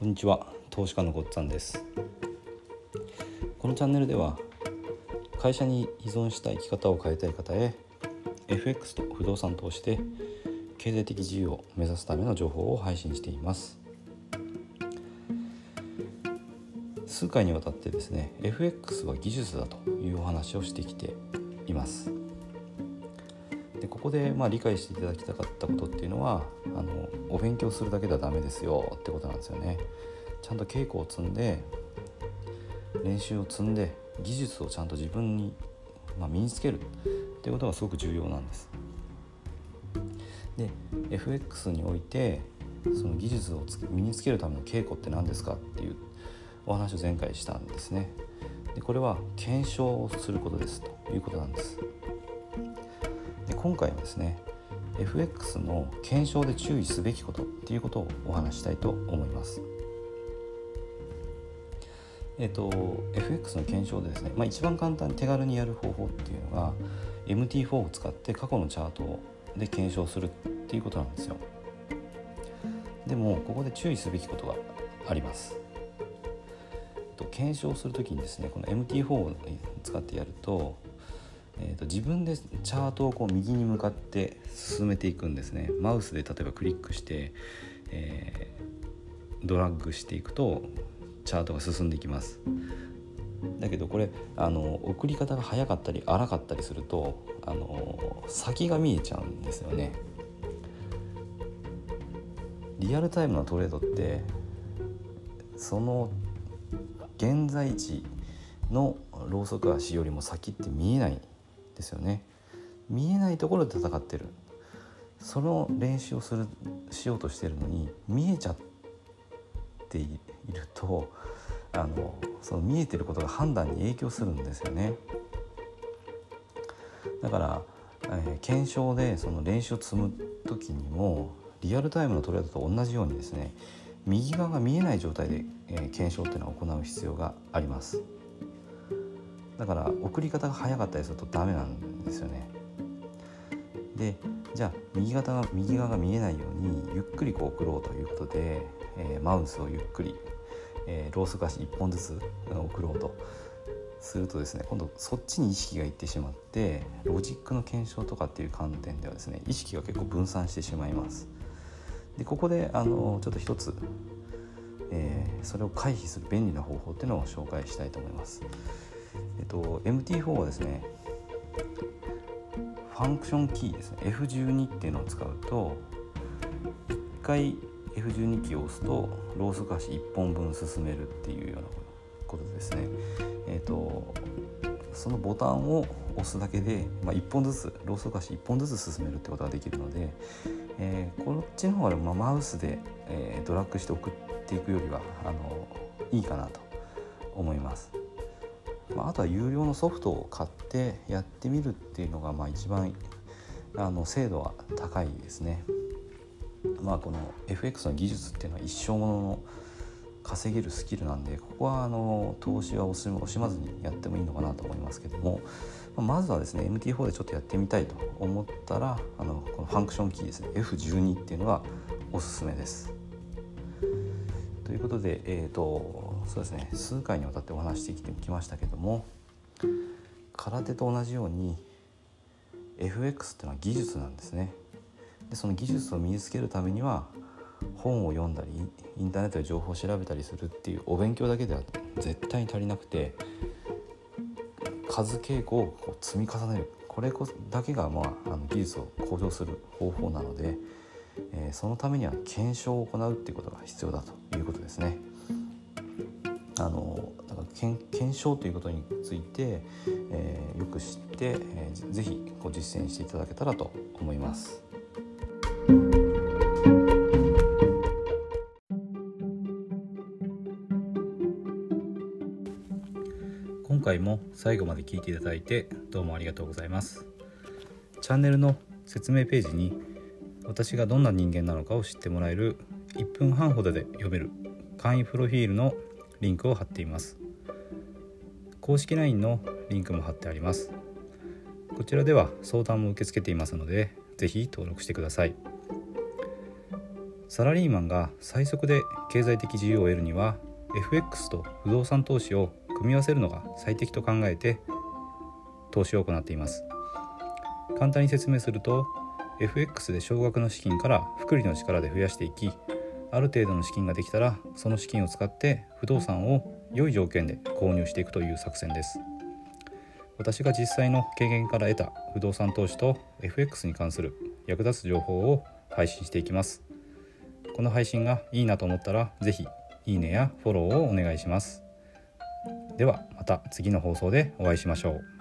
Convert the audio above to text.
こんにちは。投資家のごっつぁんです。このチャンネルでは会社に依存した生き方を変えたい方へ FX と不動産投資で経済的自由を目指すための情報を配信しています。数回にわたってですね FX は技術だというお話をしてきています。ここでまあ理解していただきたかったことっていうのはあのお勉強するだけではダメですよってことなんですよね。ちゃんと稽古を積んで練習を積んで技術をちゃんと自分に、まあ、身につけるっていうことがすごく重要なんです。で FX においてその技術を身につけるための稽古って何ですか？っていうお話を前回したんですね。でこれは検証をすることですということなんです。で今回はですね FX の検証で注意すべきことっていうことをお話したいと思います。えっと、FX の検証でですね、まあ、一番簡単に手軽にやる方法っていうのが MT4 を使って過去のチャートで検証するっていうことなんですよ。でもここで注意すべきことがあります。検証する時にですねこの MT4 を使ってやるとえーと、自分でチャートをこう右に向かって進めていくんですね。マウスで例えばクリックして、えー、ドラッグしていくとチャートが進んでいきます。だけどこれあの送り方が早かったり荒かったりするとあの先が見えちゃうんですよね。リアルタイムのトレードってその現在地のローソク足よりも先って見えないですよね。見えないところで戦ってる。その練習をするしようとしてるのに見えちゃっているとあのその見えてることが判断に影響するんですよね。だから、えー、検証でその練習を積む時にもリアルタイムのトレードと同じようにですね右側が見えない状態で、えー、検証っていうのを行う必要があります。だから送り方が早かったりするとダメなんですよね。でじゃあ右肩が右側が見えないようにゆっくりこう送ろうということで、えー、マウスをゆっくり、えー、ロース菓子1本ずつ送ろうとするとですね今度そっちに意識がいってしまってロジックの検証とかっていう観点ではですね意識が結構分散してしまいます。でここであのちょっと一つ、えー、それを回避する便利な方法っていうのを紹介したいと思います。えっと、MT4 はですねファンクションキーですね F12 っていうのを使うと1回 F12 キーを押すとロース菓子1本分進めるっていうようなことですね。えっとそのボタンを押すだけで、まあ、1本ずつロース菓子1本ずつ進めるってことができるので、えー、こっちの方が、まあ、マウスで、えー、ドラッグして送っていくよりはあのいいかなと思います。まあ、あとは有料のソフトを買ってやってみるっていうのがまあ一番あの精度は高いですね。まあ、この FX の技術っていうのは一生ものの稼げるスキルなんでここはあの投資は惜しまずにやってもいいのかなと思いますけどもまずはですね MT4 でちょっとやってみたいと思ったらあのこのファンクションキーですね F12 っていうのがおすすめです。ということで、えーとそうですね数回にわたってお話してきてきましたけども空手と同じように FX ってのは技術なんですね。でその技術を身につけるためには本を読んだりインターネットで情報を調べたりするっていうお勉強だけでは絶対に足りなくて数稽古をこう積み重ねるこれこだけが、まあ、あの技術を向上する方法なので。えー、そのためには検証を行うっていうことが必要だということですね。あのだから検証ということについて、えー、よく知って、えー、ぜひこう実践していただけたらと思います。今回も最後まで聞いていただいてどうもありがとうございます。チャンネルの説明ページに私がどんな人間なのかを知ってもらえる1分半ほどで読める簡易プロフィールのリンクを貼っています。公式 LINE のリンクも貼ってあります。こちらでは相談も受け付けていますので是非登録してください。サラリーマンが最速で経済的自由を得るには FX と不動産投資を組み合わせるのが最適と考えて投資を行っています。簡単に説明すると FX で少額の資金から複利の力で増やしていきある程度の資金ができたらその資金を使って不動産を良い条件で購入していくという作戦です。私が実際の経験から得た不動産投資と FX に関する役立つ情報を配信していきます。この配信がいいなと思ったら是非いいねやフォローをお願いします。ではまた次の放送でお会いしましょう。